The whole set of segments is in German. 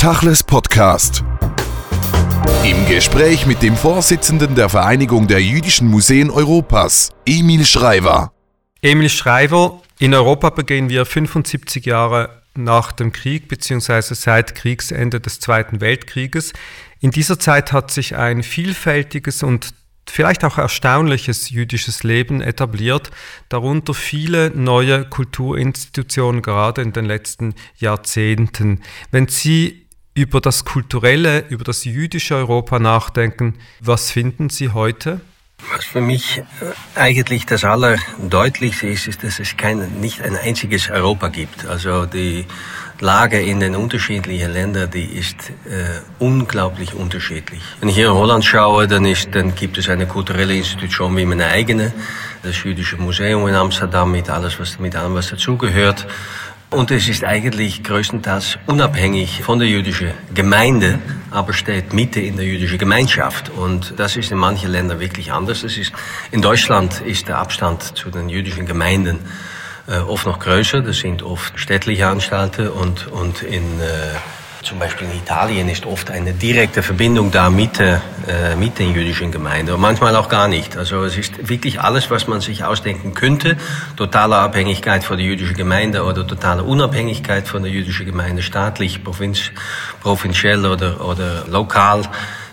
Tachles Podcast. Im Gespräch mit dem Vorsitzenden der Vereinigung der jüdischen Museen Europas, Emil Schreiber. Emil Schreiber, in Europa begehen wir 75 Jahre nach dem Krieg bzw. seit Kriegsende des Zweiten Weltkrieges. In dieser Zeit hat sich ein vielfältiges und vielleicht auch erstaunliches jüdisches Leben etabliert, darunter viele neue Kulturinstitutionen gerade in den letzten Jahrzehnten. Wenn Sie über das kulturelle, über das jüdische Europa nachdenken, was finden Sie heute? Was für mich äh, eigentlich das Allerdeutlichste ist, ist, dass es kein, nicht ein einziges Europa gibt. Also die Lage in den unterschiedlichen Ländern, die ist äh, unglaublich unterschiedlich. Wenn ich hier in Holland schaue, dann, ist, dann gibt es eine kulturelle Institution wie meine eigene, das Jüdische Museum in Amsterdam mit alles, was, mit allem, was dazugehört. Und es ist eigentlich größtenteils unabhängig von der jüdischen Gemeinde, aber steht Mitte in der jüdischen Gemeinschaft. Und das ist in manchen Ländern wirklich anders. Es ist, in Deutschland ist der Abstand zu den jüdischen Gemeinden äh, oft noch größer. Das sind oft städtliche Anstalten und, und in äh, zum Beispiel in Italien ist oft eine direkte Verbindung da mit, äh, mit den jüdischen Gemeinden und manchmal auch gar nicht. Also es ist wirklich alles, was man sich ausdenken könnte. Totale Abhängigkeit von der jüdischen Gemeinde oder totale Unabhängigkeit von der jüdischen Gemeinde, staatlich, provinz, provinziell oder, oder lokal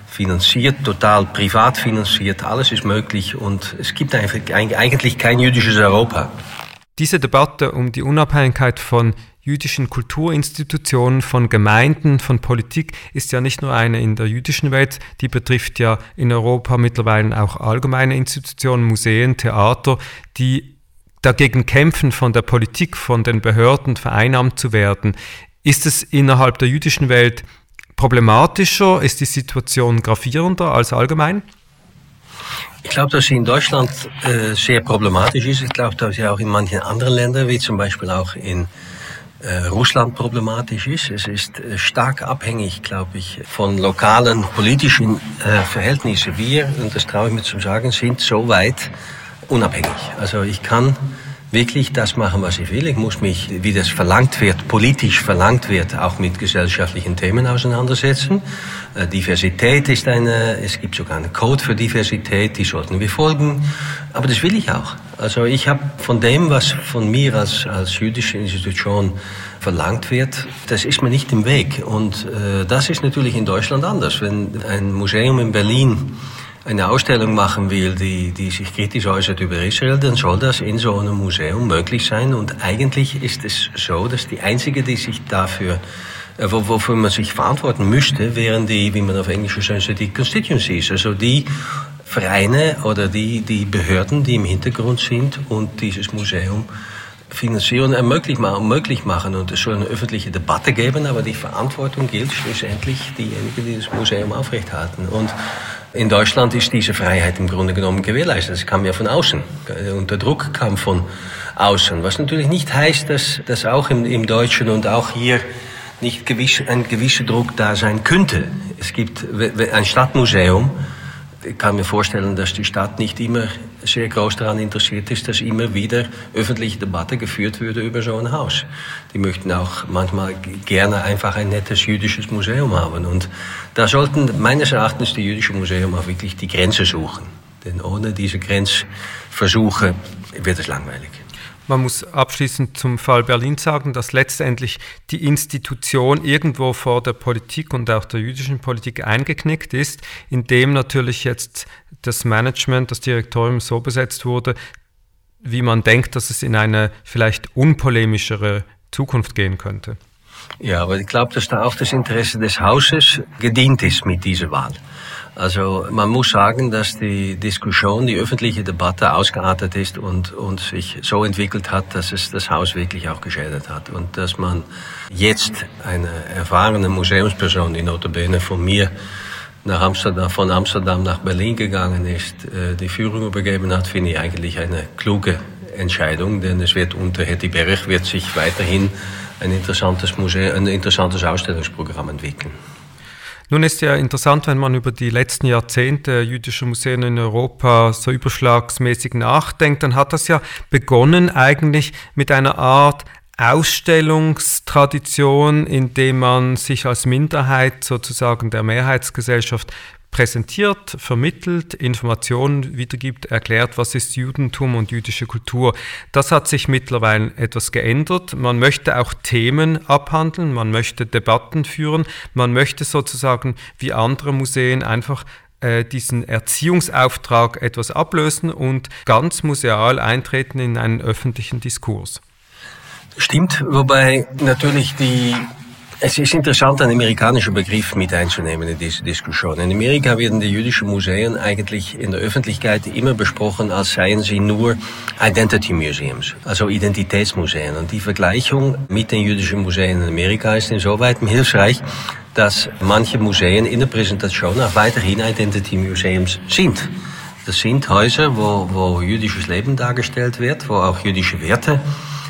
finanziert, total privat finanziert. Alles ist möglich und es gibt eigentlich kein jüdisches Europa. Diese Debatte um die Unabhängigkeit von jüdischen Kulturinstitutionen, von Gemeinden, von Politik ist ja nicht nur eine in der jüdischen Welt, die betrifft ja in Europa mittlerweile auch allgemeine Institutionen, Museen, Theater, die dagegen kämpfen, von der Politik, von den Behörden vereinnahmt zu werden. Ist es innerhalb der jüdischen Welt problematischer? Ist die Situation gravierender als allgemein? Ich glaube, dass sie in Deutschland äh, sehr problematisch ist. Ich glaube, dass sie auch in manchen anderen Ländern, wie zum Beispiel auch in Russland problematisch ist. Es ist äh, stark abhängig, glaube ich, von lokalen politischen äh, Verhältnissen. Wir, und das traue ich mir zu sagen, sind so weit unabhängig. Also ich kann wirklich das machen, was ich will. Ich muss mich, wie das verlangt wird, politisch verlangt wird, auch mit gesellschaftlichen Themen auseinandersetzen. Äh, Diversität ist eine, es gibt sogar einen Code für Diversität, die sollten wir folgen. Aber das will ich auch. Also ich habe von dem, was von mir als, als jüdische Institution verlangt wird, das ist mir nicht im Weg. Und äh, das ist natürlich in Deutschland anders. Wenn ein Museum in Berlin eine Ausstellung machen will, die, die sich kritisch äußert über Israel, dann soll das in so einem Museum möglich sein. Und eigentlich ist es so, dass die einzige, die sich dafür äh, wofür man sich verantworten müsste, wären die, wie man auf Englisch sagt, die Constituencies, also die Vereine oder die, die Behörden, die im Hintergrund sind und dieses Museum finanzieren, machen, möglich machen. Und es soll eine öffentliche Debatte geben, aber die Verantwortung gilt schlussendlich diejenigen, die das Museum aufrechthalten. Und in Deutschland ist diese Freiheit im Grunde genommen gewährleistet. Das kam ja von außen. Und der Druck kam von außen. Was natürlich nicht heißt, dass, dass auch im, im Deutschen und auch hier nicht gewiss, ein gewisser Druck da sein könnte. Es gibt ein Stadtmuseum. Ich kann mir vorstellen, dass die Stadt nicht immer sehr groß daran interessiert ist, dass immer wieder öffentliche Debatte geführt würde über so ein Haus. Die möchten auch manchmal gerne einfach ein nettes jüdisches Museum haben. Und da sollten meines Erachtens die jüdischen Museum auch wirklich die Grenze suchen. Denn ohne diese Grenzversuche wird es langweilig. Man muss abschließend zum Fall Berlin sagen, dass letztendlich die Institution irgendwo vor der Politik und auch der jüdischen Politik eingeknickt ist, indem natürlich jetzt das Management, das Direktorium so besetzt wurde, wie man denkt, dass es in eine vielleicht unpolemischere Zukunft gehen könnte. Ja, aber ich glaube, dass da auch das Interesse des Hauses gedient ist mit dieser Wahl. Also man muss sagen, dass die Diskussion, die öffentliche Debatte ausgeartet ist und, und sich so entwickelt hat, dass es das Haus wirklich auch geschädigt hat. Und dass man jetzt eine erfahrene Museumsperson, die notabene von mir nach Amsterdam, von Amsterdam nach Berlin gegangen ist, äh, die Führung übergeben hat, finde ich eigentlich eine kluge Entscheidung, denn es wird unter Hetty Berg wird sich weiterhin ein interessantes Museum, ein interessantes Ausstellungsprogramm entwickeln. Nun ist ja interessant, wenn man über die letzten Jahrzehnte jüdischer Museen in Europa so überschlagsmäßig nachdenkt, dann hat das ja begonnen eigentlich mit einer Art Ausstellungstradition, in dem man sich als Minderheit sozusagen der Mehrheitsgesellschaft präsentiert, vermittelt, Informationen wiedergibt, erklärt, was ist Judentum und jüdische Kultur. Das hat sich mittlerweile etwas geändert. Man möchte auch Themen abhandeln, man möchte Debatten führen, man möchte sozusagen wie andere Museen einfach äh, diesen Erziehungsauftrag etwas ablösen und ganz museal eintreten in einen öffentlichen Diskurs. Stimmt, wobei natürlich die es ist interessant, einen amerikanischen Begriff mit einzunehmen in diese Diskussion. In Amerika werden die jüdischen Museen eigentlich in der Öffentlichkeit immer besprochen, als seien sie nur Identity Museums, also Identitätsmuseen. Und die Vergleichung mit den jüdischen Museen in Amerika ist insoweit hilfreich, dass manche Museen in der Präsentation auch weiterhin Identity Museums sind. Das sind Häuser, wo, wo jüdisches Leben dargestellt wird, wo auch jüdische Werte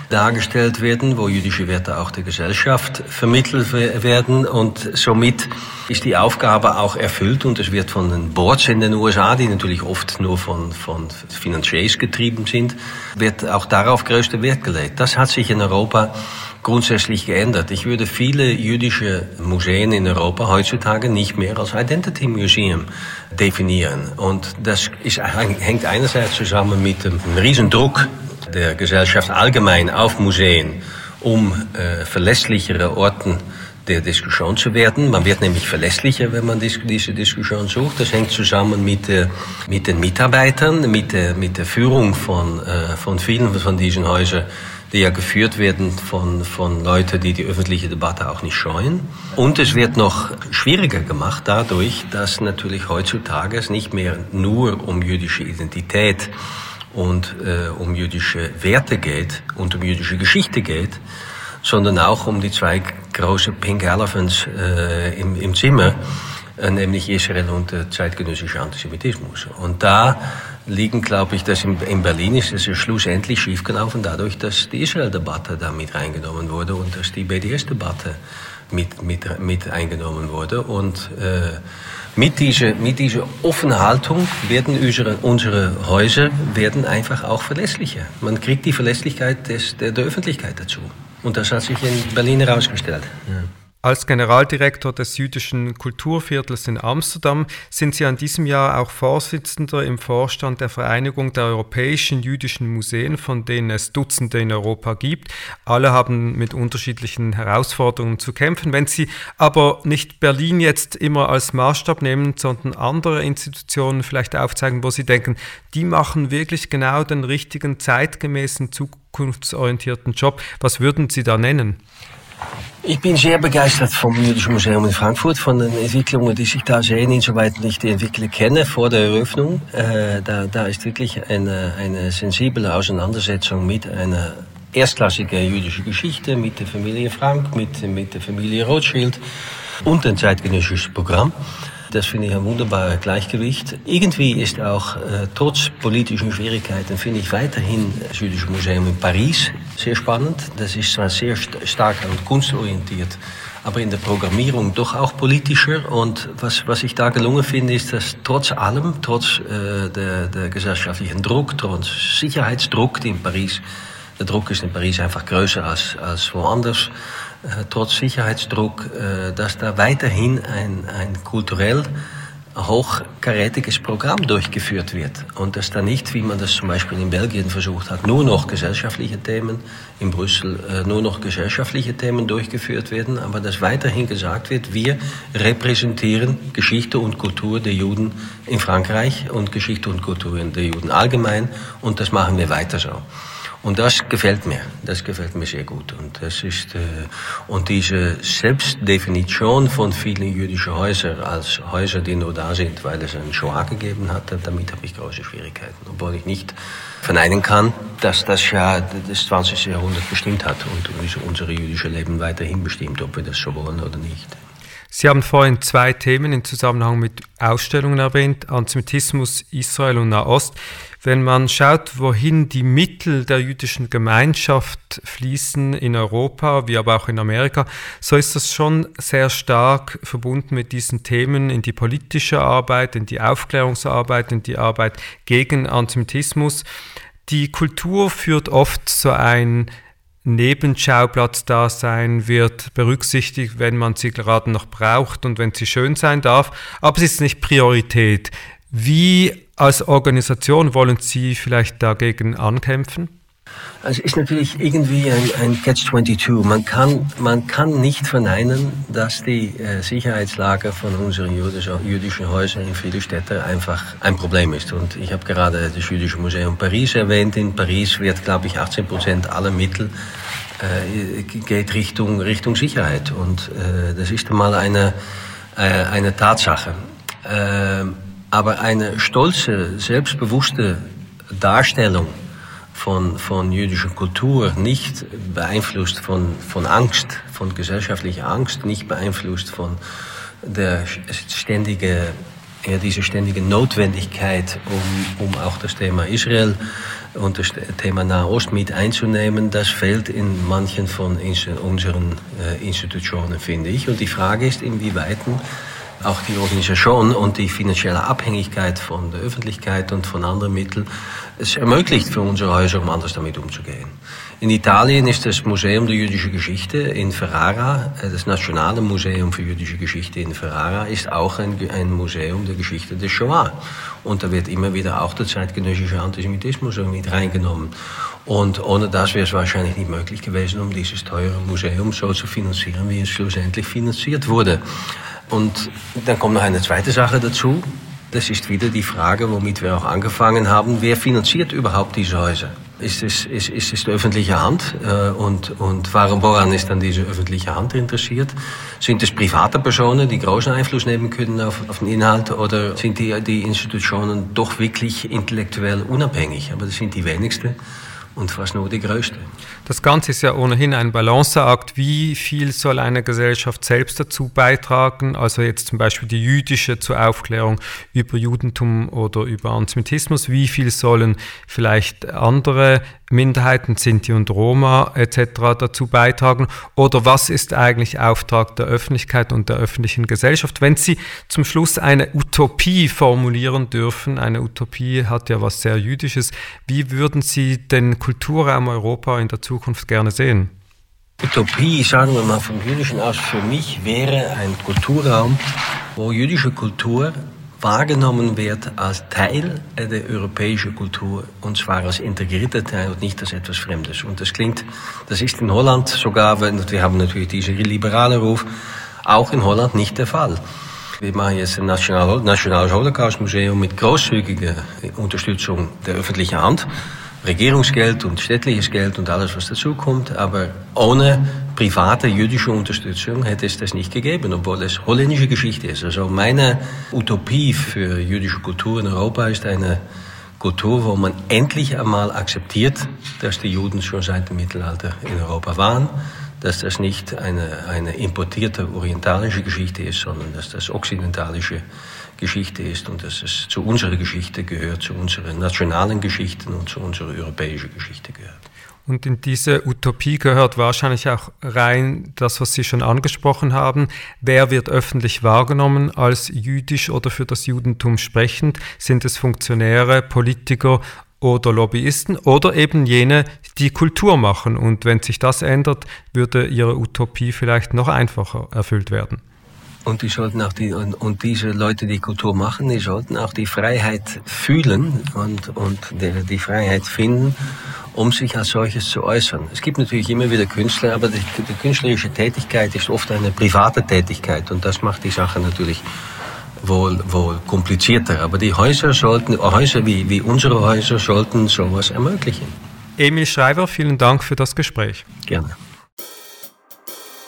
dargestellt werden, wo jüdische Werte auch der Gesellschaft vermittelt werden und somit ist die Aufgabe auch erfüllt und es wird von den Boards in den USA, die natürlich oft nur von, von Financiers getrieben sind, wird auch darauf größter Wert gelegt. Das hat sich in Europa grundsätzlich geändert. Ich würde viele jüdische Museen in Europa heutzutage nicht mehr als Identity Museum definieren. Und das ist, hängt einerseits zusammen mit dem Riesendruck der Gesellschaft allgemein auf Museen, um äh, verlässlichere Orten der Diskussion zu werden. Man wird nämlich verlässlicher, wenn man diese Diskussion sucht. Das hängt zusammen mit, äh, mit den Mitarbeitern, mit der, mit der Führung von, äh, von vielen von diesen Häusern, die ja geführt werden von, von Leuten, die die öffentliche Debatte auch nicht scheuen. Und es wird noch schwieriger gemacht dadurch, dass natürlich heutzutage es nicht mehr nur um jüdische Identität und äh, um jüdische Werte geht und um jüdische Geschichte geht, sondern auch um die zwei großen Pink Elephants äh, im, im Zimmer, äh, nämlich Israel und der zeitgenössische Antisemitismus. Und da liegen, glaube ich, dass in, in Berlin ist es ja schlussendlich schiefgelaufen, dadurch, dass die Israel-Debatte da mit reingenommen wurde und dass die BDS-Debatte mit, mit, mit eingenommen wurde. Und äh, mit dieser, mit dieser offenen Haltung werden unsere, unsere Häuser werden einfach auch verlässlicher. Man kriegt die Verlässlichkeit des, der, der Öffentlichkeit dazu. Und das hat sich in Berlin herausgestellt. Ja. Als Generaldirektor des jüdischen Kulturviertels in Amsterdam sind Sie an diesem Jahr auch Vorsitzender im Vorstand der Vereinigung der europäischen jüdischen Museen, von denen es Dutzende in Europa gibt. Alle haben mit unterschiedlichen Herausforderungen zu kämpfen. Wenn Sie aber nicht Berlin jetzt immer als Maßstab nehmen, sondern andere Institutionen vielleicht aufzeigen, wo Sie denken, die machen wirklich genau den richtigen, zeitgemäßen, zukunftsorientierten Job, was würden Sie da nennen? Ich bin sehr begeistert vom Jüdischen Museum in Frankfurt, von den Entwicklungen, die sich da sehen, insoweit nicht die Entwickler kenne vor der Eröffnung. Äh, da, da ist wirklich eine, eine sensible Auseinandersetzung mit einer erstklassigen jüdischen Geschichte, mit der Familie Frank, mit, mit der Familie Rothschild und ein zeitgenössisches Programm. Das finde ich ein wunderbares Gleichgewicht. Irgendwie ist auch, äh, trotz politischen Schwierigkeiten, finde ich weiterhin das Jüdische Museum in Paris sehr spannend. Das ist zwar sehr st stark und kunstorientiert, aber in der Programmierung doch auch politischer. Und was, was ich da gelungen finde, ist, dass trotz allem, trotz äh, der, der gesellschaftlichen Druck, trotz Sicherheitsdruck, die in Paris, der Druck ist in Paris einfach größer als, als woanders, trotz Sicherheitsdruck, äh, dass da weiterhin ein, ein kulturell hochkarätiges Programm durchgeführt wird und dass da nicht, wie man das zum Beispiel in Belgien versucht hat, nur noch gesellschaftliche Themen, in Brüssel äh, nur noch gesellschaftliche Themen durchgeführt werden, aber dass weiterhin gesagt wird, wir repräsentieren Geschichte und Kultur der Juden in Frankreich und Geschichte und Kultur der Juden allgemein und das machen wir weiter so. Und das gefällt mir, das gefällt mir sehr gut. Und das ist äh, und diese Selbstdefinition von vielen jüdischen Häusern als Häuser, die nur da sind, weil es einen Shoah gegeben hat, damit habe ich große Schwierigkeiten. Obwohl ich nicht verneinen kann, dass das ja das 20. Jahrhundert bestimmt hat und unser jüdische Leben weiterhin bestimmt, ob wir das so wollen oder nicht. Sie haben vorhin zwei Themen im Zusammenhang mit Ausstellungen erwähnt, Antisemitismus, Israel und Nahost. Wenn man schaut, wohin die Mittel der jüdischen Gemeinschaft fließen in Europa, wie aber auch in Amerika, so ist das schon sehr stark verbunden mit diesen Themen in die politische Arbeit, in die Aufklärungsarbeit, in die Arbeit gegen Antisemitismus. Die Kultur führt oft so ein Nebenschauplatz da sein wird, berücksichtigt, wenn man sie gerade noch braucht und wenn sie schön sein darf. Aber es ist nicht Priorität. Wie als Organisation wollen Sie vielleicht dagegen ankämpfen? Also ist natürlich irgendwie ein, ein Catch-22. Man kann, man kann nicht verneinen, dass die äh, Sicherheitslage von unseren jüdischen, jüdischen Häusern in vielen Städten einfach ein Problem ist. Und ich habe gerade das Jüdische Museum Paris erwähnt. In Paris wird, glaube ich, 18 Prozent aller Mittel äh, geht Richtung, Richtung Sicherheit. Und äh, das ist einmal eine, äh, eine Tatsache. Äh, aber eine stolze, selbstbewusste Darstellung von, von jüdischer Kultur, nicht beeinflusst von, von Angst, von gesellschaftlicher Angst, nicht beeinflusst von der ständige, ja, diese ständige Notwendigkeit, um, um auch das Thema Israel und das Thema Nahost mit einzunehmen, das fehlt in manchen von unseren äh, Institutionen, finde ich. Und die Frage ist, inwieweit auch die Organisation und die finanzielle Abhängigkeit von der Öffentlichkeit und von anderen Mitteln es ermöglicht für unsere Häuser, um anders damit umzugehen. In Italien ist das Museum der jüdischen Geschichte in Ferrara, das Nationale Museum für jüdische Geschichte in Ferrara, ist auch ein, ein Museum der Geschichte des Shoah. Und da wird immer wieder auch der zeitgenössische Antisemitismus mit reingenommen. Und ohne das wäre es wahrscheinlich nicht möglich gewesen, um dieses teure Museum so zu finanzieren, wie es schlussendlich finanziert wurde. Und dann kommt noch eine zweite Sache dazu. Das ist wieder die Frage, womit wir auch angefangen haben. Wer finanziert überhaupt diese Häuser? Ist es, ist, ist es die öffentliche Hand? Äh, und, und warum, woran ist dann diese öffentliche Hand interessiert? Sind es private Personen, die großen Einfluss nehmen können auf, auf den Inhalt? Oder sind die, die Institutionen doch wirklich intellektuell unabhängig? Aber das sind die wenigsten und fast nur die größte. Das Ganze ist ja ohnehin ein Balanceakt. Wie viel soll eine Gesellschaft selbst dazu beitragen? Also jetzt zum Beispiel die jüdische zur Aufklärung über Judentum oder über Antisemitismus. Wie viel sollen vielleicht andere Minderheiten, Sinti und Roma etc. dazu beitragen? Oder was ist eigentlich Auftrag der Öffentlichkeit und der öffentlichen Gesellschaft? Wenn Sie zum Schluss eine Utopie formulieren dürfen, eine Utopie hat ja was sehr Jüdisches, wie würden Sie den Kulturraum Europa in der Zukunft gerne sehen? Utopie, sagen wir mal vom Jüdischen aus, für mich wäre ein Kulturraum, wo jüdische Kultur wahrgenommen wird als Teil der europäischen Kultur und zwar als integrierter Teil und nicht als etwas Fremdes. Und das klingt, das ist in Holland sogar, wir haben natürlich diesen liberalen Ruf, auch in Holland nicht der Fall. Wir machen jetzt ein Nationales Holocaust-Museum mit großzügiger Unterstützung der öffentlichen Hand. Regierungsgeld und städtliches Geld und alles, was dazukommt. Aber ohne private jüdische Unterstützung hätte es das nicht gegeben, obwohl es holländische Geschichte ist. Also meine Utopie für jüdische Kultur in Europa ist eine Kultur, wo man endlich einmal akzeptiert, dass die Juden schon seit dem Mittelalter in Europa waren, dass das nicht eine, eine importierte orientalische Geschichte ist, sondern dass das okzidentalische Geschichte ist und dass es zu unserer Geschichte gehört, zu unseren nationalen Geschichten und zu unserer europäischen Geschichte gehört. Und in diese Utopie gehört wahrscheinlich auch rein das, was Sie schon angesprochen haben. Wer wird öffentlich wahrgenommen als jüdisch oder für das Judentum sprechend? Sind es Funktionäre, Politiker oder Lobbyisten oder eben jene, die Kultur machen? Und wenn sich das ändert, würde Ihre Utopie vielleicht noch einfacher erfüllt werden. Und die sollten auch die, und, und, diese Leute, die Kultur machen, die sollten auch die Freiheit fühlen und, und die, die Freiheit finden, um sich als solches zu äußern. Es gibt natürlich immer wieder Künstler, aber die, die künstlerische Tätigkeit ist oft eine private Tätigkeit und das macht die Sache natürlich wohl, wohl komplizierter. Aber die Häuser sollten, Häuser wie, wie unsere Häuser sollten sowas ermöglichen. Emil Schreiber, vielen Dank für das Gespräch. Gerne.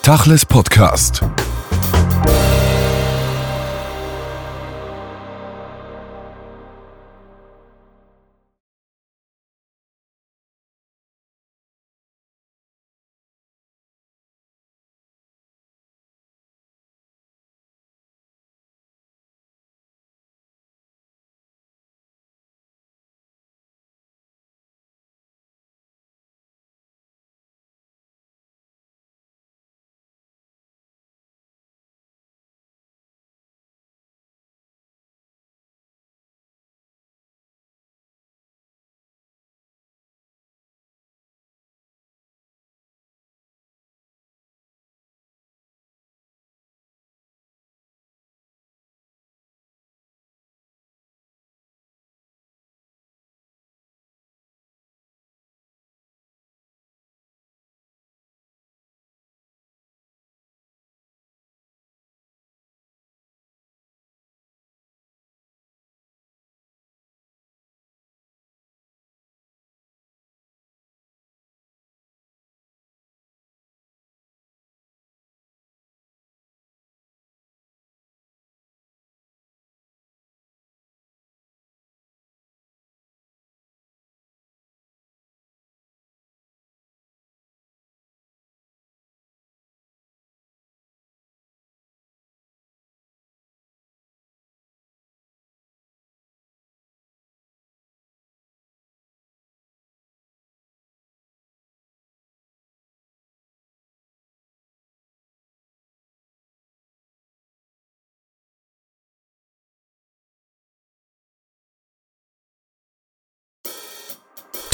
Tachles Podcast. Bye.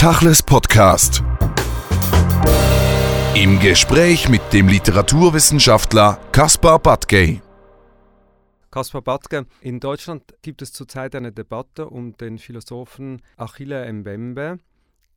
Tachles Podcast. Im Gespräch mit dem Literaturwissenschaftler Kaspar Badgey. Kaspar Badge, in Deutschland gibt es zurzeit eine Debatte um den Philosophen Achille Mbembe.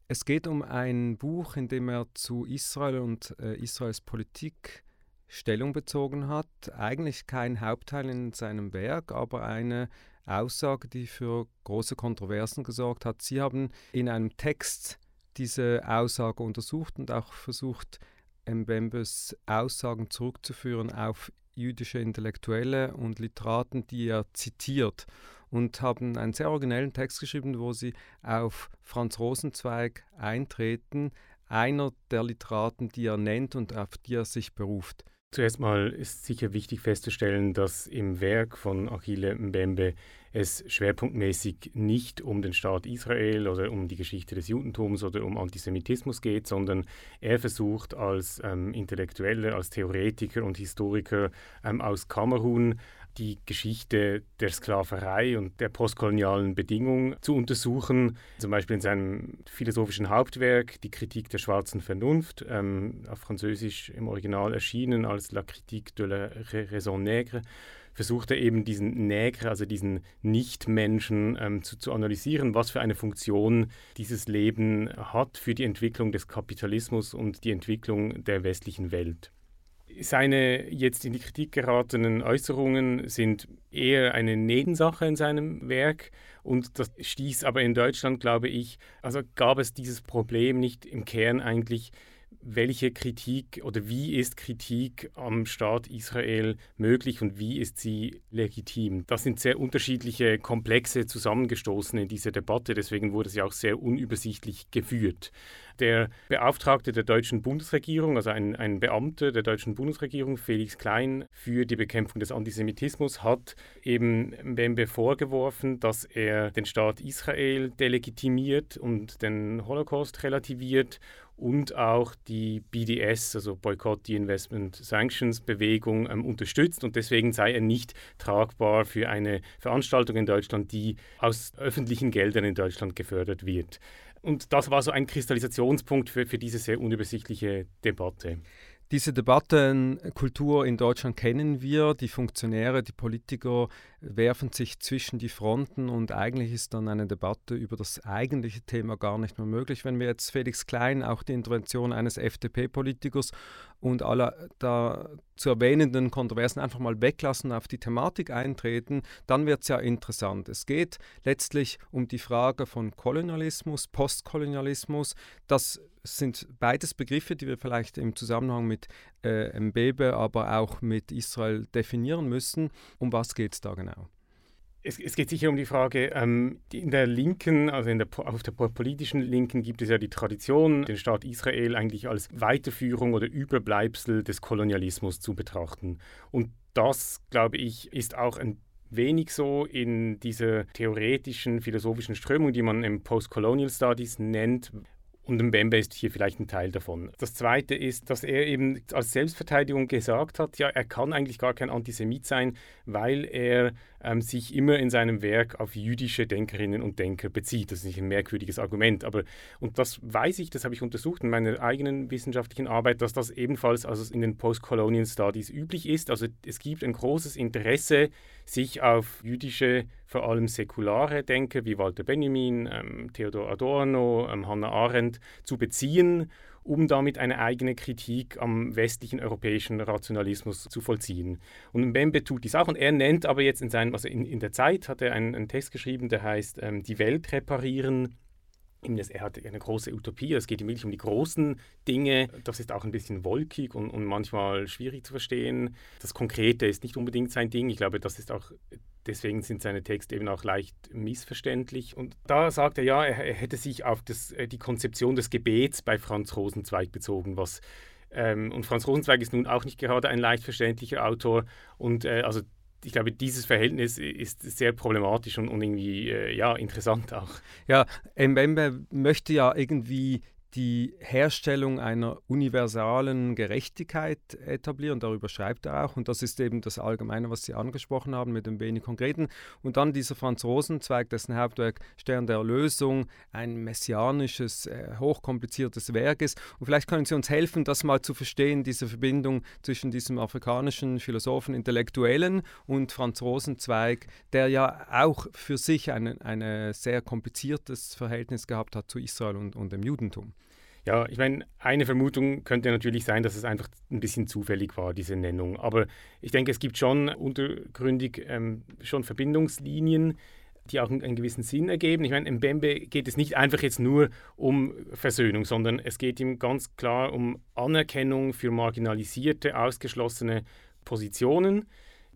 Es geht um ein Buch, in dem er zu Israel und äh, Israels Politik Stellung bezogen hat. Eigentlich kein Hauptteil in seinem Werk, aber eine Aussage, die für große Kontroversen gesorgt hat. Sie haben in einem Text diese Aussage untersucht und auch versucht, Mbembes Aussagen zurückzuführen auf jüdische Intellektuelle und Literaten, die er zitiert und haben einen sehr originellen Text geschrieben, wo sie auf Franz Rosenzweig eintreten, einer der Literaten, die er nennt und auf die er sich beruft. Zuerst mal ist sicher wichtig festzustellen, dass im Werk von Achille Mbembe es schwerpunktmäßig nicht um den Staat Israel oder um die Geschichte des Judentums oder um Antisemitismus geht, sondern er versucht als ähm, Intellektueller, als Theoretiker und Historiker ähm, aus Kamerun die Geschichte der Sklaverei und der postkolonialen Bedingungen zu untersuchen. Zum Beispiel in seinem philosophischen Hauptwerk Die Kritik der schwarzen Vernunft, ähm, auf Französisch im Original erschienen als La Critique de la Raison Nègre, versucht er eben diesen Nègre, also diesen Nichtmenschen, ähm, zu, zu analysieren, was für eine Funktion dieses Leben hat für die Entwicklung des Kapitalismus und die Entwicklung der westlichen Welt. Seine jetzt in die Kritik geratenen Äußerungen sind eher eine Nebensache in seinem Werk und das stieß aber in Deutschland, glaube ich, also gab es dieses Problem nicht im Kern eigentlich, welche Kritik oder wie ist Kritik am Staat Israel möglich und wie ist sie legitim? Das sind sehr unterschiedliche Komplexe zusammengestoßen in dieser Debatte, deswegen wurde sie auch sehr unübersichtlich geführt der Beauftragte der deutschen Bundesregierung, also ein, ein Beamter der deutschen Bundesregierung, Felix Klein, für die Bekämpfung des Antisemitismus, hat eben Mbembe vorgeworfen, dass er den Staat Israel delegitimiert und den Holocaust relativiert und auch die BDS, also Boycott, Investment Sanctions Bewegung ähm, unterstützt und deswegen sei er nicht tragbar für eine Veranstaltung in Deutschland, die aus öffentlichen Geldern in Deutschland gefördert wird. Und das war so ein Kristallisationspunkt für, für diese sehr unübersichtliche Debatte. Diese Debattenkultur in Deutschland kennen wir. Die Funktionäre, die Politiker werfen sich zwischen die Fronten und eigentlich ist dann eine Debatte über das eigentliche Thema gar nicht mehr möglich. Wenn wir jetzt Felix Klein, auch die Intervention eines FDP-Politikers und alle da zu erwähnenden Kontroversen einfach mal weglassen, auf die Thematik eintreten, dann wird es ja interessant. Es geht letztlich um die Frage von Kolonialismus, Postkolonialismus. Das sind beides Begriffe, die wir vielleicht im Zusammenhang mit äh, Mbebe, aber auch mit Israel definieren müssen. Um was geht es da genau? Es, es, geht sicher um die Frage, ähm, in der Linken, also der, auf der politischen Linken gibt es ja die Tradition, den Staat Israel eigentlich als Weiterführung oder Überbleibsel des Kolonialismus zu betrachten. Und das, glaube ich, ist auch ein wenig so in dieser theoretischen, philosophischen Strömung, die man im Postcolonial Studies nennt, und Mbembe ist hier vielleicht ein Teil davon. Das Zweite ist, dass er eben als Selbstverteidigung gesagt hat, ja, er kann eigentlich gar kein Antisemit sein, weil er ähm, sich immer in seinem Werk auf jüdische Denkerinnen und Denker bezieht. Das ist nicht ein merkwürdiges Argument, aber und das weiß ich, das habe ich untersucht in meiner eigenen wissenschaftlichen Arbeit, dass das ebenfalls also in den Postcolonial Studies üblich ist. Also es gibt ein großes Interesse, sich auf jüdische vor allem säkulare Denker wie Walter Benjamin, ähm, Theodor Adorno, ähm, Hannah Arendt zu beziehen, um damit eine eigene Kritik am westlichen europäischen Rationalismus zu vollziehen. Und Mbembe tut dies auch und er nennt aber jetzt in seinem, also in, in der Zeit hat er einen, einen Text geschrieben, der heißt ähm, Die Welt reparieren er hat eine große Utopie, es geht ihm wirklich um die großen Dinge. Das ist auch ein bisschen wolkig und, und, manchmal schwierig zu verstehen. Das Konkrete ist nicht unbedingt sein Ding. Ich glaube, das ist auch, deswegen sind seine Texte eben auch leicht missverständlich. Und da sagt er ja, er, er hätte sich auf das, äh, die Konzeption des Gebets bei Franz Rosenzweig bezogen, was ähm, und Franz Rosenzweig ist nun auch nicht gerade ein leicht verständlicher Autor. Und äh, also ich glaube, dieses Verhältnis ist sehr problematisch und, und irgendwie äh, ja, interessant auch. Ja, Mbembe möchte ja irgendwie die Herstellung einer universalen Gerechtigkeit etablieren. Darüber schreibt er auch. Und das ist eben das Allgemeine, was Sie angesprochen haben, mit dem wenig Konkreten. Und dann dieser Franz Rosenzweig, dessen Hauptwerk Stern der Erlösung ein messianisches, äh, hochkompliziertes Werk ist. Und vielleicht können Sie uns helfen, das mal zu verstehen, diese Verbindung zwischen diesem afrikanischen Philosophen, Intellektuellen und Franz Rosenzweig, der ja auch für sich ein eine sehr kompliziertes Verhältnis gehabt hat zu Israel und, und dem Judentum. Ja, ich meine, eine Vermutung könnte natürlich sein, dass es einfach ein bisschen zufällig war, diese Nennung. Aber ich denke, es gibt schon untergründig ähm, schon Verbindungslinien, die auch einen, gewissen Sinn ergeben. Ich meine, im Bembe geht es nicht einfach jetzt nur um Versöhnung, sondern es geht ihm ganz klar um Anerkennung für marginalisierte, ausgeschlossene Positionen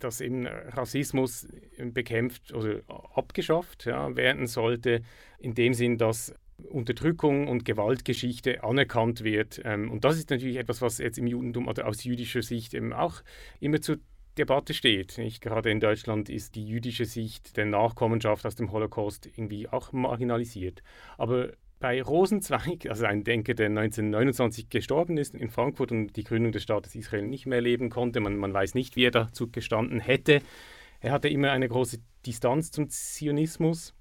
dass eben Rassismus bekämpft oder abgeschafft ja, werden sollte, in dem Sinn, dass Unterdrückung und Gewaltgeschichte anerkannt wird. Ähm, und das ist natürlich etwas, was jetzt im Judentum oder aus jüdischer Sicht eben auch immer zur Debatte steht. Nicht? Gerade in Deutschland ist die jüdische Sicht der Nachkommenschaft aus dem Holocaust irgendwie auch marginalisiert. Aber bei Rosenzweig, also ein Denker, der 1929 gestorben ist in Frankfurt und die Gründung des Staates Israel nicht mehr leben konnte, man, man weiß nicht, wie er dazu gestanden hätte. Er hatte immer eine große Distanz zum Zionismus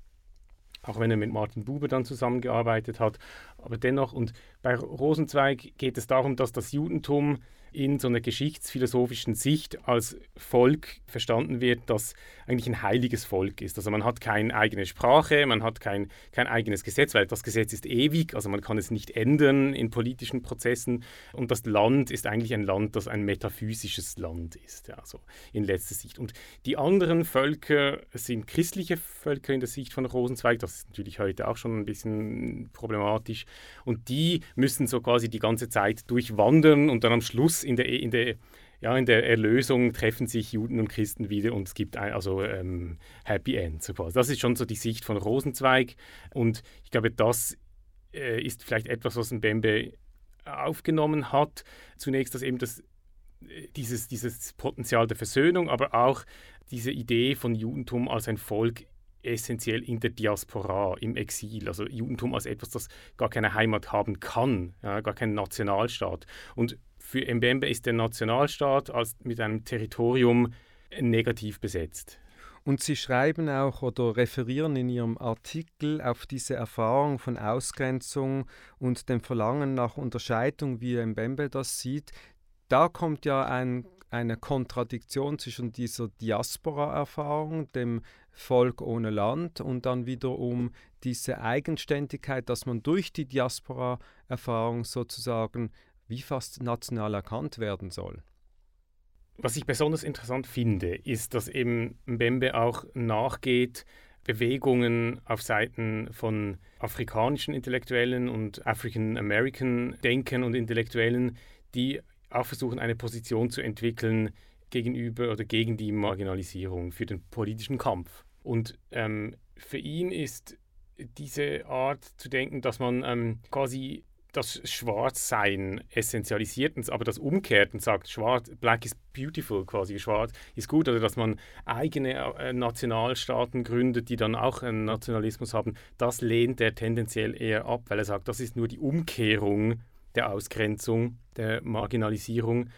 auch wenn er mit Martin Buber dann zusammengearbeitet hat. Aber dennoch, und bei Rosenzweig geht es darum, dass das Judentum in so einer geschichtsphilosophischen Sicht als Volk verstanden wird, das eigentlich ein heiliges Volk ist. Also man hat keine eigene Sprache, man hat kein, kein eigenes Gesetz, weil das Gesetz ist ewig, also man kann es nicht ändern in politischen Prozessen. Und das Land ist eigentlich ein Land, das ein metaphysisches Land ist, also in letzter Sicht. Und die anderen Völker sind christliche Völker in der Sicht von Rosenzweig, das ist natürlich heute auch schon ein bisschen problematisch. Und die müssen so quasi die ganze Zeit durchwandern und dann am Schluss in der, in der ja, in der Erlösung treffen sich Juden und Christen wieder und es gibt ein, also ähm, Happy End. So quasi. Das ist schon so die Sicht von Rosenzweig und ich glaube, das äh, ist vielleicht etwas, was ein Bembe aufgenommen hat. Zunächst, dass eben das, äh, dieses, dieses Potenzial der Versöhnung, aber auch diese Idee von Judentum als ein Volk essentiell in der Diaspora, im Exil. Also Judentum als etwas, das gar keine Heimat haben kann, ja, gar keinen Nationalstaat. Und für Mbembe ist der Nationalstaat als mit einem Territorium negativ besetzt. Und Sie schreiben auch oder referieren in Ihrem Artikel auf diese Erfahrung von Ausgrenzung und dem Verlangen nach Unterscheidung, wie Mbembe das sieht. Da kommt ja ein, eine Kontradiktion zwischen dieser Diaspora-Erfahrung, dem Volk ohne Land, und dann wiederum diese Eigenständigkeit, dass man durch die Diaspora-Erfahrung sozusagen wie fast national erkannt werden soll. Was ich besonders interessant finde, ist, dass eben Mbembe auch nachgeht, Bewegungen auf Seiten von afrikanischen Intellektuellen und African American Denkern und Intellektuellen, die auch versuchen, eine Position zu entwickeln gegenüber oder gegen die Marginalisierung für den politischen Kampf. Und ähm, für ihn ist diese Art zu denken, dass man ähm, quasi das Schwarzsein essentialisiert, aber das umkehrt und sagt, schwarz, black is beautiful quasi, schwarz ist gut, oder dass man eigene äh, Nationalstaaten gründet, die dann auch einen Nationalismus haben, das lehnt er tendenziell eher ab, weil er sagt, das ist nur die Umkehrung der Ausgrenzung, der Marginalisierung.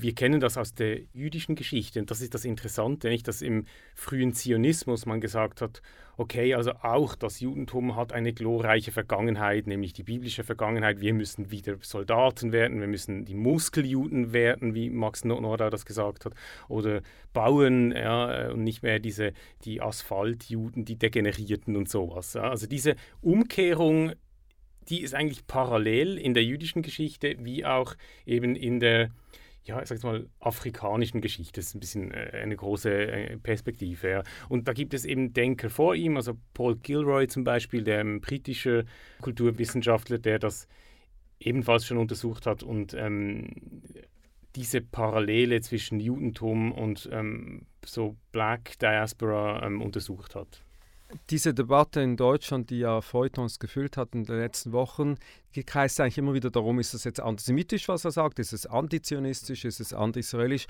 Wir kennen das aus der jüdischen Geschichte und das ist das Interessante, nicht, dass im frühen Zionismus man gesagt hat, okay, also auch das Judentum hat eine glorreiche Vergangenheit, nämlich die biblische Vergangenheit. Wir müssen wieder Soldaten werden, wir müssen die Muskeljuden werden, wie Max Nordau das gesagt hat, oder bauen ja, und nicht mehr diese die Asphaltjuden, die Degenerierten und sowas. Also diese Umkehrung die ist eigentlich parallel in der jüdischen Geschichte wie auch eben in der ja, ich sag's mal, afrikanischen Geschichte. Das ist ein bisschen äh, eine große äh, Perspektive. Ja. Und da gibt es eben Denker vor ihm, also Paul Gilroy zum Beispiel, der britische Kulturwissenschaftler, der das ebenfalls schon untersucht hat und ähm, diese Parallele zwischen Judentum und ähm, so Black Diaspora ähm, untersucht hat diese Debatte in Deutschland, die ja Feuilletons gefüllt hat in den letzten Wochen, kreist eigentlich immer wieder darum, ist das jetzt antisemitisch, was er sagt, ist es antizionistisch, ist es anti-israelisch.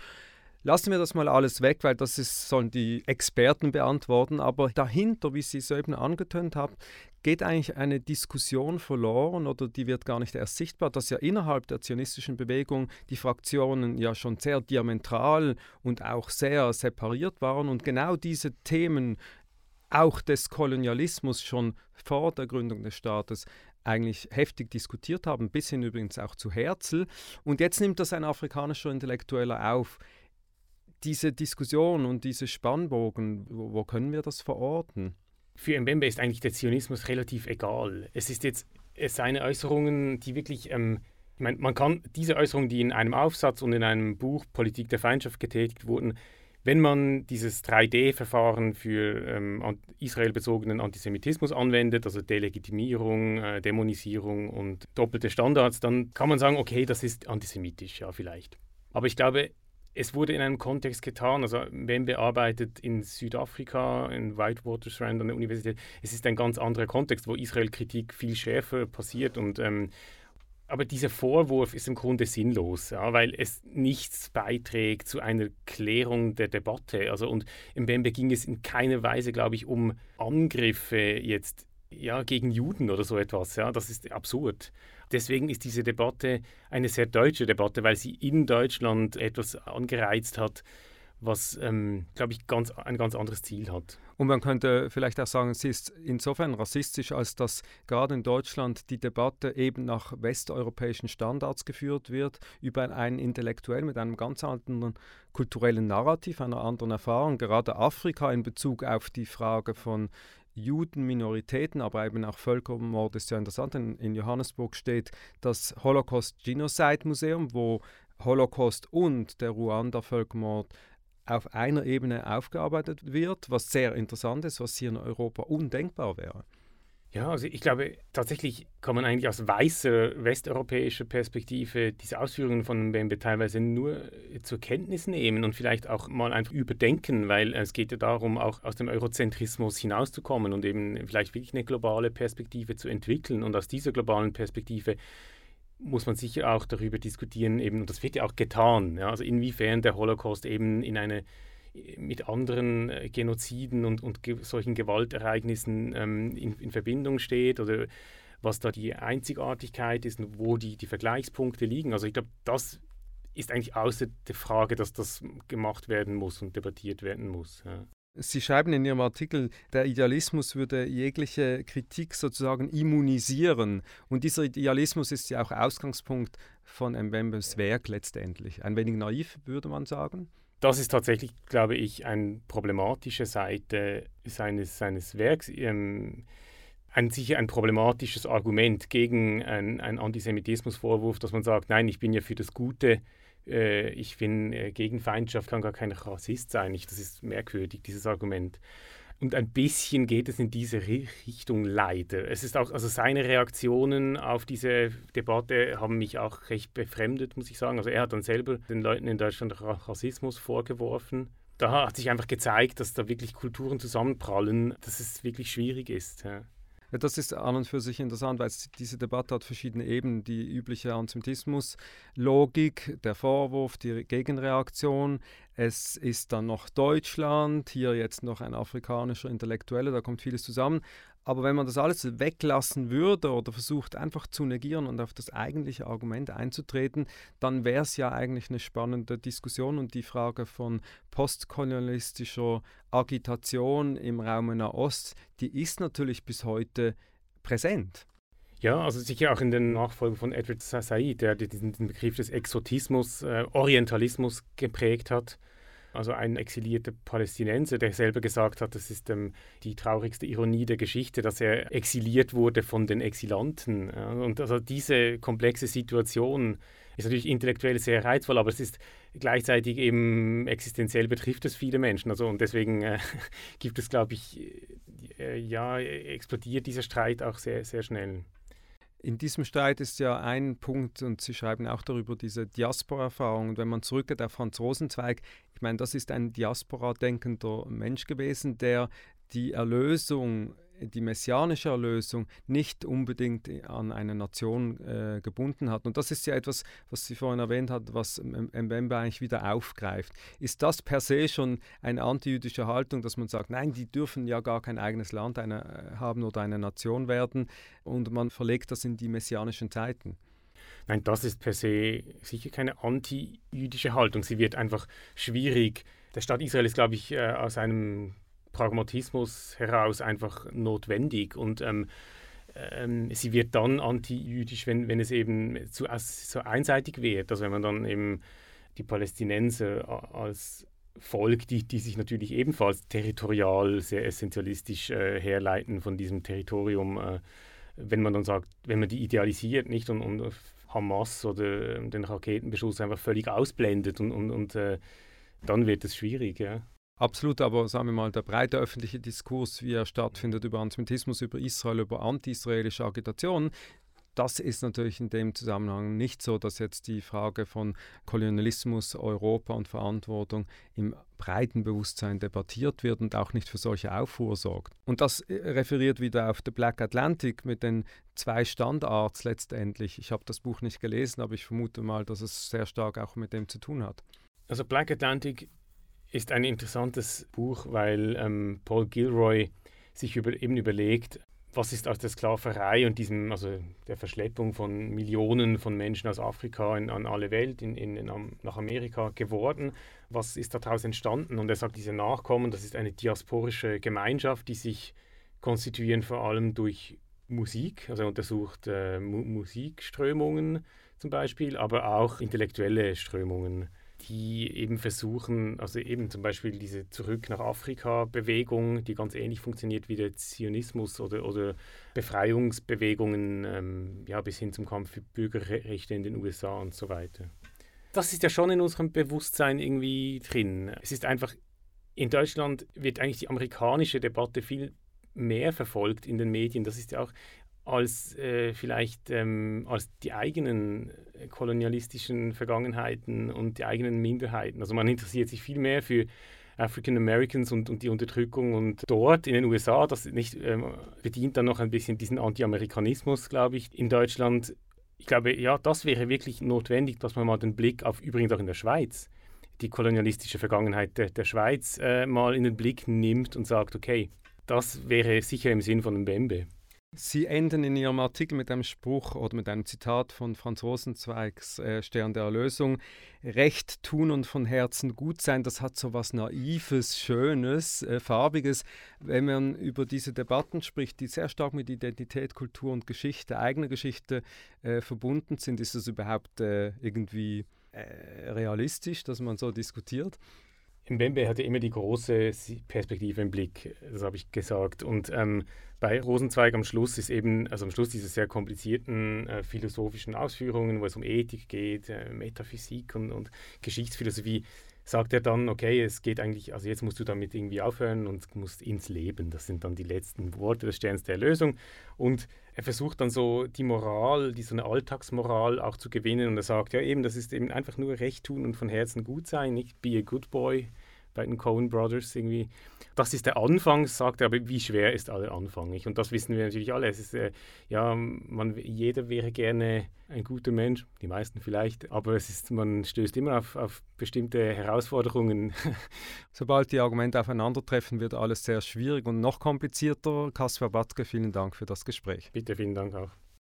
Lassen wir das mal alles weg, weil das ist, sollen die Experten beantworten. Aber dahinter, wie Sie es eben angetönt haben, geht eigentlich eine Diskussion verloren oder die wird gar nicht erst sichtbar, dass ja innerhalb der zionistischen Bewegung die Fraktionen ja schon sehr diametral und auch sehr separiert waren und genau diese Themen auch des Kolonialismus schon vor der Gründung des Staates eigentlich heftig diskutiert haben, bis hin übrigens auch zu Herzl. Und jetzt nimmt das ein afrikanischer Intellektueller auf. Diese Diskussion und diese Spannbogen, wo, wo können wir das verorten? Für Mbembe ist eigentlich der Zionismus relativ egal. Es ist jetzt seine Äußerungen, die wirklich, ähm, ich meine, man kann diese Äußerungen, die in einem Aufsatz und in einem Buch Politik der Feindschaft getätigt wurden, wenn man dieses 3D-Verfahren für ähm, israelbezogenen Antisemitismus anwendet, also Delegitimierung, äh, Dämonisierung und doppelte Standards, dann kann man sagen, okay, das ist antisemitisch, ja, vielleicht. Aber ich glaube, es wurde in einem Kontext getan, also wir arbeitet in Südafrika, in Whitewater-Strand an der Universität, es ist ein ganz anderer Kontext, wo Israel-Kritik viel schärfer passiert und ähm, aber dieser Vorwurf ist im Grunde sinnlos, ja, weil es nichts beiträgt zu einer Klärung der Debatte. Also und im Bembe ging es in keiner Weise, glaube ich, um Angriffe jetzt ja, gegen Juden oder so etwas. Ja, das ist absurd. Deswegen ist diese Debatte eine sehr deutsche Debatte, weil sie in Deutschland etwas angereizt hat, was, ähm, glaube ich, ganz, ein ganz anderes Ziel hat. Und man könnte vielleicht auch sagen, sie ist insofern rassistisch, als dass gerade in Deutschland die Debatte eben nach westeuropäischen Standards geführt wird, über einen Intellektuell mit einem ganz anderen kulturellen Narrativ, einer anderen Erfahrung. Gerade Afrika in Bezug auf die Frage von Juden, Minoritäten, aber eben auch Völkermord ist ja interessant. In, in Johannesburg steht das Holocaust Genocide Museum, wo Holocaust und der Ruanda-Völkermord auf einer Ebene aufgearbeitet wird, was sehr interessant ist, was hier in Europa undenkbar wäre. Ja, also ich glaube, tatsächlich kann man eigentlich aus weißer westeuropäischer Perspektive diese Ausführungen von Mbembe teilweise nur zur Kenntnis nehmen und vielleicht auch mal einfach überdenken, weil es geht ja darum, auch aus dem Eurozentrismus hinauszukommen und eben vielleicht wirklich eine globale Perspektive zu entwickeln. Und aus dieser globalen Perspektive muss man sicher auch darüber diskutieren, eben, und das wird ja auch getan, ja, also inwiefern der Holocaust eben in eine mit anderen äh, Genoziden und, und ge solchen Gewaltereignissen ähm, in, in, Verbindung steht oder was da die Einzigartigkeit ist und wo die, die Vergleichspunkte liegen. Also ich glaube, das ist eigentlich außer der Frage, dass das gemacht werden muss und debattiert werden muss. Ja. Sie schreiben in Ihrem Artikel, der Idealismus würde jegliche Kritik sozusagen immunisieren. Und dieser Idealismus ist ja auch Ausgangspunkt von Mbembes Werk letztendlich. Ein wenig naiv, würde man sagen. Das ist tatsächlich, glaube ich, eine problematische Seite seines, seines Werks. Ähm, ein, sicher ein problematisches Argument gegen einen Antisemitismusvorwurf, dass man sagt, nein, ich bin ja für das Gute äh, ich bin äh, gegen Feindschaft, kann gar kein Rassist sein. Ich, das ist merkwürdig, dieses Argument. Und ein bisschen geht es in diese Richtung leider. Es ist auch, also seine Reaktionen auf diese Debatte haben mich auch recht befremdet, muss ich sagen. Also er hat dann selber den Leuten in Deutschland Rassismus vorgeworfen. Da hat sich einfach gezeigt, dass da wirklich Kulturen zusammenprallen, dass es wirklich schwierig ist. Ja. Ja, das ist an und für sich interessant, weil diese Debatte hat verschiedene Ebenen. Die übliche Antisemitismus-Logik, der Vorwurf, die Gegenreaktion. Es ist dann noch Deutschland, hier jetzt noch ein afrikanischer Intellektueller, da kommt vieles zusammen. Aber wenn man das alles weglassen würde oder versucht einfach zu negieren und auf das eigentliche Argument einzutreten, dann wäre es ja eigentlich eine spannende Diskussion und die Frage von postkolonialistischer Agitation im Raum Nahost, die ist natürlich bis heute präsent. Ja, also sicher auch in den Nachfolgen von Edward Said, der diesen Begriff des Exotismus, äh, Orientalismus geprägt hat. Also ein exilierter Palästinenser, der selber gesagt hat, das ist ähm, die traurigste Ironie der Geschichte, dass er exiliert wurde von den Exilanten. Ja. Und also diese komplexe Situation ist natürlich intellektuell sehr reizvoll, aber es ist gleichzeitig eben existenziell betrifft es viele Menschen. Also und deswegen äh, gibt es, glaube ich, äh, ja, explodiert dieser Streit auch sehr, sehr schnell. In diesem Streit ist ja ein Punkt, und Sie schreiben auch darüber, diese Diaspora-Erfahrung. Und wenn man zurückgeht auf Franz Rosenzweig, ich meine, das ist ein Diaspora-denkender Mensch gewesen, der die Erlösung die messianische Erlösung nicht unbedingt an eine Nation äh, gebunden hat. Und das ist ja etwas, was Sie vorhin erwähnt hat, was Mbembe eigentlich wieder aufgreift. Ist das per se schon eine antijüdische Haltung, dass man sagt, nein, die dürfen ja gar kein eigenes Land eine, äh, haben oder eine Nation werden und man verlegt das in die messianischen Zeiten? Nein, das ist per se sicher keine antijüdische Haltung. Sie wird einfach schwierig. Der Staat Israel ist, glaube ich, äh, aus einem Pragmatismus heraus einfach notwendig und ähm, ähm, sie wird dann antijüdisch, wenn, wenn es eben zu so einseitig wird. Also wenn man dann eben die Palästinenser als Volk, die, die sich natürlich ebenfalls territorial sehr essentialistisch äh, herleiten von diesem Territorium, äh, wenn man dann sagt, wenn man die idealisiert nicht und, und Hamas oder den Raketenbeschuss einfach völlig ausblendet und, und, und äh, dann wird es schwierig. Ja. Absolut, aber sagen wir mal, der breite öffentliche Diskurs, wie er stattfindet über Antisemitismus, über Israel, über anti-israelische Agitation, das ist natürlich in dem Zusammenhang nicht so, dass jetzt die Frage von Kolonialismus, Europa und Verantwortung im breiten Bewusstsein debattiert wird und auch nicht für solche Aufruhr sorgt. Und das äh, referiert wieder auf The Black Atlantic mit den zwei Standards letztendlich. Ich habe das Buch nicht gelesen, aber ich vermute mal, dass es sehr stark auch mit dem zu tun hat. Also Black Atlantic ist ein interessantes Buch, weil ähm, Paul Gilroy sich über, eben überlegt, was ist aus der Sklaverei und diesem, also der Verschleppung von Millionen von Menschen aus Afrika in, an alle Welt, in, in, in, nach Amerika geworden? Was ist daraus entstanden? Und er sagt, diese Nachkommen, das ist eine diasporische Gemeinschaft, die sich konstituieren vor allem durch Musik, also er untersucht äh, Mu Musikströmungen zum Beispiel, aber auch intellektuelle Strömungen die eben versuchen, also eben zum Beispiel diese Zurück nach Afrika-Bewegung, die ganz ähnlich funktioniert wie der Zionismus oder, oder Befreiungsbewegungen ähm, ja, bis hin zum Kampf für Bürgerrechte in den USA und so weiter. Das ist ja schon in unserem Bewusstsein irgendwie drin. Es ist einfach, in Deutschland wird eigentlich die amerikanische Debatte viel mehr verfolgt in den Medien. Das ist ja auch als äh, vielleicht ähm, als die eigenen äh, kolonialistischen Vergangenheiten und die eigenen Minderheiten. Also man interessiert sich viel mehr für African Americans und, und die Unterdrückung und dort in den USA, das nicht ähm, bedient dann noch ein bisschen diesen Anti-Amerikanismus, glaube ich. In Deutschland, ich glaube, ja, das wäre wirklich notwendig, dass man mal den Blick auf, übrigens auch in der Schweiz, die kolonialistische Vergangenheit der, der Schweiz äh, mal in den Blick nimmt und sagt, okay, das wäre sicher im Sinn von Mbembe. Sie enden in Ihrem Artikel mit einem Spruch oder mit einem Zitat von Franz Rosenzweigs äh, Stern der Erlösung. Recht tun und von Herzen gut sein, das hat so was Naives, Schönes, äh, Farbiges. Wenn man über diese Debatten spricht, die sehr stark mit Identität, Kultur und Geschichte, eigener Geschichte äh, verbunden sind, ist es überhaupt äh, irgendwie äh, realistisch, dass man so diskutiert? Mbembe hatte immer die große Perspektive im Blick, das habe ich gesagt. Und ähm, bei Rosenzweig am Schluss ist eben, also am Schluss dieser sehr komplizierten äh, philosophischen Ausführungen, wo es um Ethik geht, äh, Metaphysik und, und Geschichtsphilosophie, sagt er dann, okay, es geht eigentlich, also jetzt musst du damit irgendwie aufhören und musst ins Leben. Das sind dann die letzten Worte des Sterns der Erlösung. Und er versucht dann so die Moral, die so eine Alltagsmoral auch zu gewinnen. Und er sagt, ja eben, das ist eben einfach nur Recht tun und von Herzen gut sein, nicht be a good boy, bei den Coen Brothers irgendwie. Das ist der Anfang, sagt er, aber wie schwer ist aller Anfang? Nicht? Und das wissen wir natürlich alle. Es ist, äh, ja, man, jeder wäre gerne ein guter Mensch, die meisten vielleicht, aber es ist, man stößt immer auf, auf bestimmte Herausforderungen. Sobald die Argumente aufeinandertreffen, wird alles sehr schwierig und noch komplizierter. Kaspar Batzke, vielen Dank für das Gespräch. Bitte, vielen Dank auch.